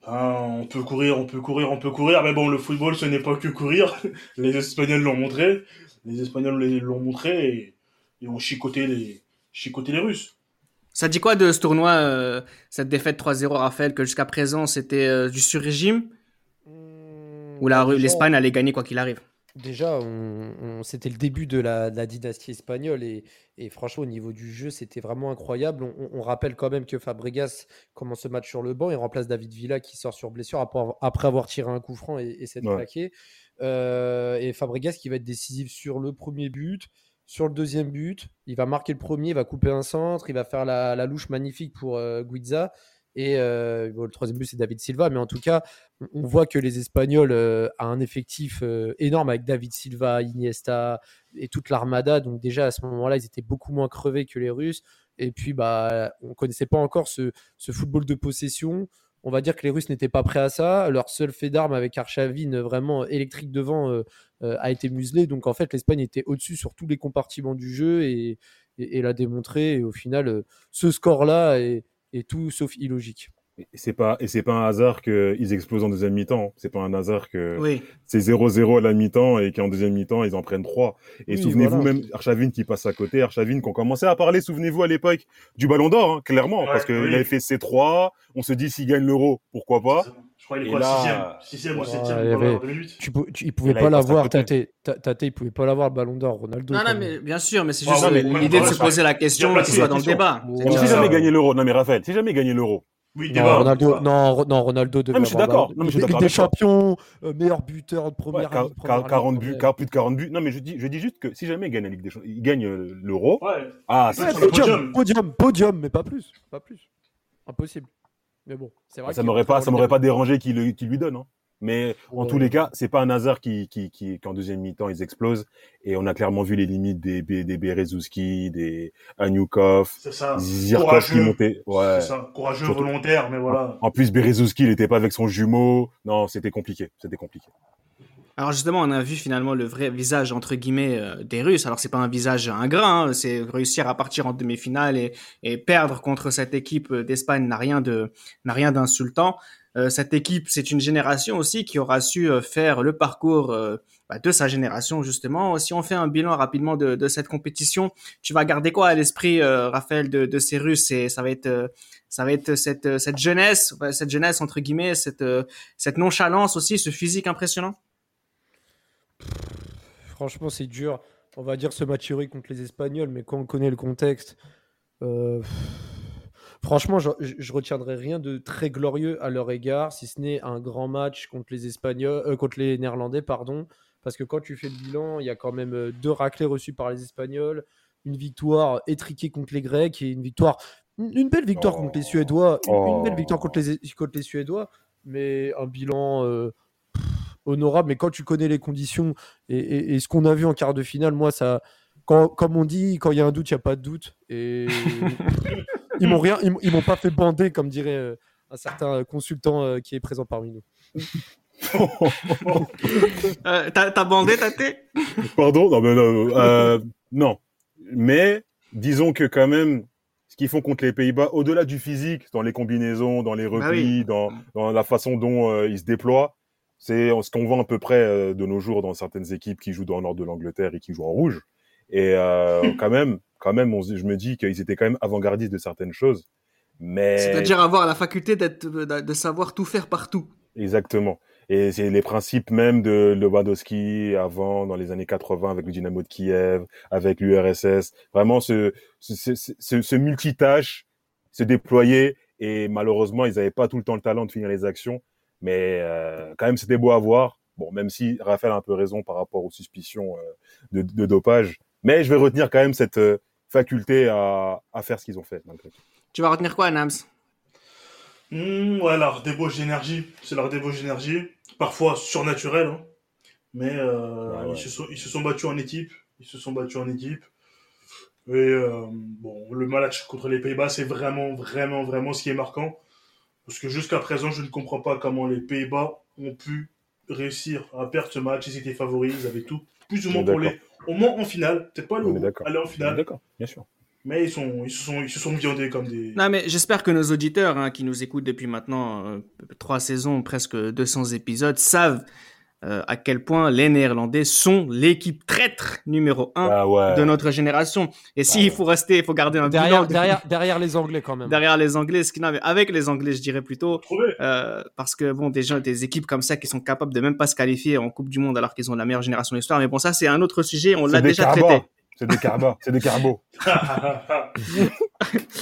Hein, on peut courir, on peut courir, on peut courir, mais bon, le football, ce n'est pas que courir. Les Espagnols l'ont montré, les Espagnols l'ont montré et, et ont chicoté les, chicoté les Russes. Ça dit quoi de ce tournoi, euh, cette défaite 3-0, Raphaël, que jusqu'à présent, c'était euh, du sur-régime, où la- Bah, l'Espagne allait gagner quoi qu'il arrive Déjà, on, on- c'était le début de la, de la dynastie espagnole et, et franchement, au niveau du jeu, c'était vraiment incroyable. On, on- on rappelle quand même que Fabregas commence ce match sur le banc et remplace David Villa qui sort sur blessure après avoir, après avoir tiré un coup franc et, et s'être Ouais. plaqué. Euh, et Fabregas qui va être décisif sur le premier but, sur le deuxième but. Il va marquer le premier, il va couper un centre, il va faire la, la louche magnifique pour euh, Guiza. Et euh, le troisième but, c'est David Silva. Mais en tout cas, on- voit que les Espagnols euh, ont un effectif euh, énorme avec David Silva, Iniesta et toute l'armada. Donc déjà à ce moment-là, ils étaient beaucoup moins crevés que les Russes. Et puis bah, on connaissait pas encore ce, ce football de possession. On va dire que les Russes n'étaient pas prêts à ça. Leur seul fait d'armes avec Arshavin vraiment électrique devant euh, euh, a été muselé. Donc en fait, l'Espagne était au-dessus sur tous les compartiments du jeu et, et, et l'a démontré. Et au final, euh, ce score-là est, est tout sauf illogique. Et c'est pas et c'est pas un hasard qu'ils explosent en deuxième mi-temps. C'est pas un hasard que Oui. c'est 0-0 à la mi-temps et qu'en deuxième mi-temps ils en prennent trois. Et Oui, souvenez-vous voilà. même Arshavin qui passe à côté, Arshavin qu'on commençait à parler, souvenez-vous à l'époque du Ballon d'Or, hein, clairement, Ouais, parce qu'il oui. avait fait C3. On se dit s'il gagne l'Euro, pourquoi pas? Je crois qu'il est quoi, là- sixième, sixième ou Ouais, septième, il avait- la 2008. Tu, peux- tu- il pouvait là, pas l'avoir. Tate. Ta- Tate, il pouvait pas l'avoir le ballon d'or. Ronaldo. Non, non, mais bien sûr, mais c'est Ah juste euh, l'idée de se poser la question placé, qu'il soit dans le débat. Ouais. Déjà si jamais gagné l'Euro, non mais Raphaël, si jamais gagné l'Euro, Oui, Non, débat. Ronaldo, non, Ro- non, Ronaldo devait mais je suis avoir d'accord. le Non, mais je suis Ligue d'accord des avec toi. champions, euh, meilleur buteur de ouais, première quar- ligue, quar- première 40 ligue, buts, plus de 40 buts. Non mais je dis, je dis juste que si jamais il gagne la Ligue des Champions, il gagne euh, l'Euro. Ouais. Ah, Ouais, podium. podium, podium, mais pas plus, pas plus. Impossible. Mais bon, c'est vrai. ça m'aurait pas, ça m'aurait pas dérangé qu'il lui donne. Hein. Mais en Ouais. tous les cas, c'est pas un hasard qui, qui, qui, qu'en deuxième mi-temps ils explosent. Et on a clairement vu les limites des, des, des Berezouski, des Anyukov, C'est ça. Zirkov qui Courageux. montait. Ouais. C'est ça. Courageux, Surtout- volontaire, mais voilà. En plus, Berezouski, il était pas avec son jumeau. Non, c'était compliqué. C'était compliqué. Alors justement, on a vu finalement le vrai visage entre guillemets euh, des Russes. Alors c'est pas un visage ingrat, hein, c'est réussir à partir en demi-finale et, et perdre contre cette équipe euh, d'Espagne n'a rien de n'a rien d'insultant. Euh, cette équipe, c'est une génération aussi qui aura su euh, faire le parcours euh, bah, de sa génération justement. Si on fait un bilan rapidement de, de cette compétition, tu vas garder quoi à l'esprit, euh, Raphaël, de, de ces Russes? Et ça va être ça va être cette cette jeunesse, cette jeunesse entre guillemets, cette cette nonchalance aussi, ce physique impressionnant? Franchement, c'est dur. On va dire ce match héroïque contre les Espagnols, mais quand on connaît le contexte, euh, franchement, je, je- retiendrai rien de très glorieux à leur égard, si ce n'est un grand match contre les Espagnols, euh, contre les Néerlandais, pardon. Parce que quand tu fais le bilan, il y a quand même euh, deux raclés reçus par les Espagnols, une victoire étriquée contre les Grecs et une victoire, une, belle victoire Oh. contre les Suédois, une, une belle Oh. victoire contre les, contre les Suédois, mais un bilan euh, honorable. Mais quand tu connais les conditions et, et- et ce qu'on a vu en quart de finale, moi, ça, quand, comme on dit, quand il y a un doute, il n'y a pas de doute. Et ils m'ont rien, ils, m'ont- ils m'ont pas fait bander, comme dirait euh, un certain consultant euh, qui est présent parmi nous. Euh, t'as bandé ta tête Pardon? Non, mais non, euh, non. Mais disons que quand même, ce qu'ils font contre les Pays-Bas, au-delà du physique, dans les combinaisons, dans les Bah replis, oui. dans, dans la façon dont euh, ils se déploient, c'est ce qu'on voit à peu près euh, de nos jours dans certaines équipes qui jouent dans le nord de l'Angleterre et qui jouent en rouge. Et euh, quand même, quand même, on, je me dis qu'ils étaient quand même avant-gardistes de certaines choses. Mais C'est-à-dire avoir la faculté d'être, de, de savoir tout faire partout. Exactement. Et c'est les principes même de Lewandowski avant, dans les années 80, avec le Dynamo de Kiev, avec l'URSS. Vraiment, ce, ce, ce, ce, ce multitâche se déployer. Et malheureusement, ils n'avaient pas tout le temps le talent de finir les actions. Mais euh, quand même, c'était beau à voir. Bon, même si Raphaël a un peu raison par rapport aux suspicions euh, de, de dopage. Mais je vais retenir quand même cette euh, faculté à, à faire ce qu'ils ont fait, malgré tout. Tu vas retenir quoi, Nams? Hmm, ouais, leur débauche d'énergie. C'est leur débauche d'énergie. Parfois surnaturelle. hein. Mais euh, Ouais, ouais. Ils, se sont, ils se sont battus en équipe. Ils se sont battus en équipe. Et euh, bon, le match contre les Pays-Bas, c'est vraiment, vraiment, vraiment ce qui est marquant. Parce que jusqu'à présent, je ne comprends pas comment les Pays-Bas ont pu réussir à perdre ce match. Ils étaient favoris, ils avaient tout, plus ou moins pour les. Au moins en finale, peut-être pas le d'accord. aller en finale, D'accord, bien sûr. mais ils, sont, ils, se sont, ils se sont viandés comme des. Non, mais j'espère que nos auditeurs hein, qui nous écoutent depuis maintenant euh, trois saisons, presque 200 épisodes, savent euh, à quel point les Néerlandais sont l'équipe traître numéro un Ah ouais. de notre génération. Et s'il ouais. faut rester, il faut garder un Derrière, bilan de- derrière, derrière les Anglais quand même. derrière les Anglais, ce qui mais avec les Anglais, je dirais plutôt, euh, parce que bon, des gens, des équipes comme ça qui sont capables de même pas se qualifier en Coupe du Monde alors qu'ils ont la meilleure génération de l'histoire. Mais bon, ça c'est un autre sujet, on l'a des déjà carbas. traité. C'est des carbas. C'est des carbos.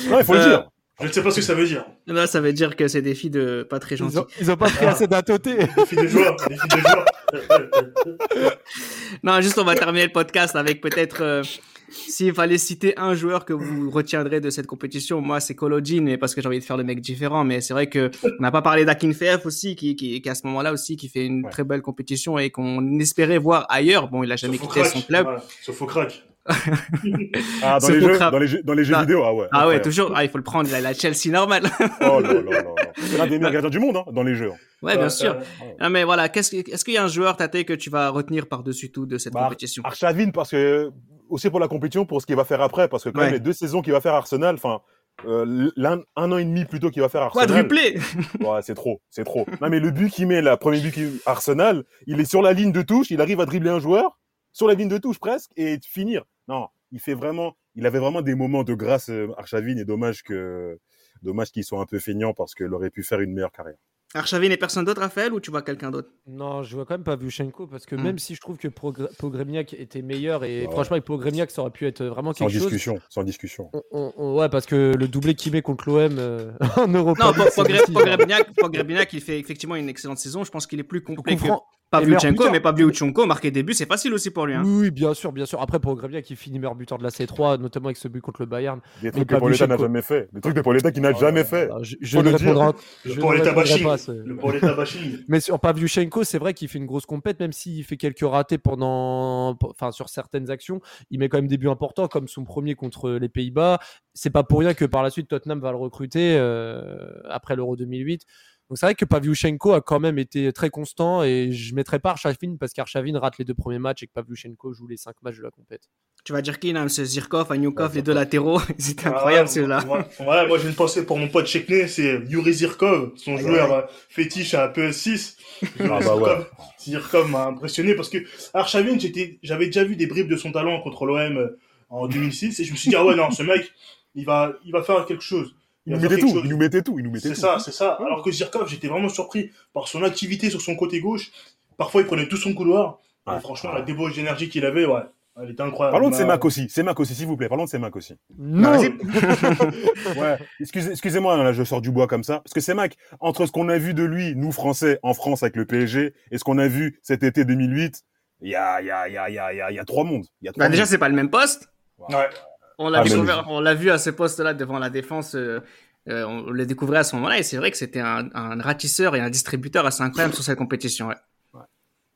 Non, il faut le Euh, dire. Je ne sais pas ce que ça veut dire. Là, ça veut dire que c'est des filles de pas très Ils gentilles. ont, ils ont pas pris assez d'un toté. Les filles de. Les filles de joueurs. Non, juste on va terminer le podcast avec peut-être euh, s'il fallait citer un joueur que vous retiendrez de cette compétition. Moi, c'est Kolodjin, mais parce que j'ai envie de faire le mec différent. Mais c'est vrai que on n'a pas parlé d'Akinfeev aussi, qui, qui, qui à ce moment-là aussi qui fait une Ouais. très belle compétition et qu'on espérait voir ailleurs. Bon, il a jamais Sauf quitté son club. Voilà, Sauf au crack. Ah, dans les, jeux, dans, les jeux, dans les jeux Ah. vidéo, ah ouais. Ah ouais, incroyable. toujours. Ah, il faut le prendre. La Chelsea normale. Oh là là là. C'est l'un des meilleurs gardiens du monde hein, dans les jeux. ouais, bien Euh, sûr. euh, mais voilà, que- est-ce qu'il y a un joueur, Tate, que tu vas retenir par-dessus tout de cette Bah, compétition? Arshavin, parce que aussi pour la compétition, pour ce qu'il va faire après, parce que quand Ouais. même les deux saisons qu'il va faire à Arsenal, enfin, euh, un an et demi plutôt qu'il va faire Arsenal. Quadruplé Ouais, c'est trop, c'est trop. Non, mais le but qu'il met, la premier but qu'il Arsenal, il est sur la ligne de touche, il arrive à dribbler un joueur, sur la ligne de touche presque, et finir. Non, il fait vraiment, il avait vraiment des moments de grâce, euh, Arshavin, et dommage que, dommage qu'ils soient un peu feignants parce qu'il aurait pu faire une meilleure carrière. Arshavin et personne d'autre, Raphaël, ou tu vois quelqu'un d'autre Non, je vois quand même pas Vuchenko parce que Hmm. même si je trouve que Pogremniak était meilleur et Ouais. franchement avec Pogremniak ça aurait pu être vraiment Sans quelque chose. discussion, sans discussion. On- on- on- ouais, parce que le doublé qu'il met contre l'OM euh, en Europa. Non, League, c'est Pogre- difficile, hein. Pogrebniak, Pogrebniak, il fait effectivement une excellente saison. Je pense qu'il est plus complet buteur. mais Pavlyuchenko, marquer des buts, c'est facile aussi pour lui. Hein. Oui, bien sûr, bien sûr. Après, Pogremniak qui finit meilleur buteur de la C3, notamment avec ce but contre le Bayern. Des trucs que pas Pauletta n'a jamais fait. Des trucs que Pauletta qui n'a jamais fait. Je le répondrai, Le Pauletta répondrai bashing. pas. c'est- Le Pauletta bashing. Mais sur Pavlyuchenko, c'est vrai qu'il fait une grosse compète, même s'il fait quelques ratés pendant, enfin sur certaines actions, il met quand même des buts importants, comme son premier contre les Pays-Bas. C'est pas pour rien que par la suite Tottenham va le recruter euh, après l'Euro 2008. Donc c'est vrai que Pavlyuchenko a quand même été très constant et je mettrai pas Arshavin parce qu'Arshavin rate les deux premiers matchs et que Pavlyuchenko joue les cinq matchs de la compète. Tu vas dire qui, ce Zirkov, Anyukov, Ouais, les deux latéraux, c'était Ah, incroyable ouais, celui-là. Moi, moi j'ai une pensée pour mon pote Chekne, c'est Yuri Zirkov, son Ah, joueur euh, fétiche à PS6. Yuri Ah bah Zirkov, ouais. Zirkov m'a impressionné parce que Arshavin, j'étais, j'avais déjà vu des bribes de son talent contre l'OM euh, en 2006 et je me suis dit ah ouais non ce mec il va il va faire quelque chose. Il nous mettait tout, chose. il nous mettait tout, il nous mettait C'est ça, c'est ça. Alors que Zirkov, j'étais vraiment surpris par son activité sur son côté gauche. Parfois, il prenait tout son couloir. Et Ouais. franchement, la débauche d'énergie qu'il avait, ouais, elle était incroyable. Parlons de Bah, Semak aussi, Semak aussi, s'il vous plaît, parlons de Semak aussi. Non, Vas-y. Ouais, excusez, excusez-moi, là, je sors du bois comme ça. Parce que Semak, entre ce qu'on a vu de lui, nous, Français, en France avec le PSG, et ce qu'on a vu cet été 2008, il y a, il y a, il y a, il y a, il y a, il y a trois mondes. Y a trois Bah, déjà, c'est pas le même poste. Ouais. On l'a Ah, découvert, on l'a vu à ce poste-là devant la défense. euh, euh, on le découvrait à ce moment-là et c'est vrai que c'était un, un ratisseur et un distributeur assez incroyable sur cette compétition. Ouais. Ouais.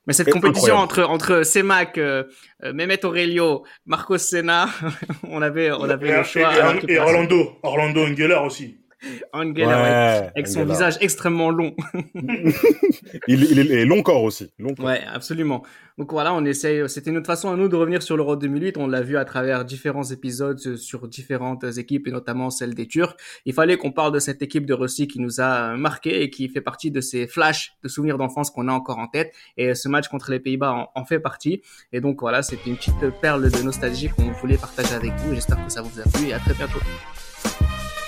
Mais cette Et compétition entre incroyable. entre Semak, euh, euh, Mehmet Aurelio, Marcos Senna, on avait on avait Et, le choix. et- place. Orlando, Orlando Engeler aussi. Angela, ouais, Ouais, avec son Angela. visage extrêmement long. Il, il est long corps aussi. Long corps. Ouais, absolument. Donc voilà, on essaye. C'était notre façon à nous de revenir sur l'Euro 2008. On l'a vu à travers différents épisodes euh, sur différentes équipes et notamment celle des Turcs. Il fallait qu'on parle de cette équipe de Russie qui nous a marqué et qui fait partie de ces flashs de souvenirs d'enfance qu'on a encore en tête. Et ce match contre les Pays-Bas en, en fait partie. Et donc voilà, c'était une petite perle de nostalgie qu'on voulait partager avec vous. J'espère que ça vous a plu et à très bientôt.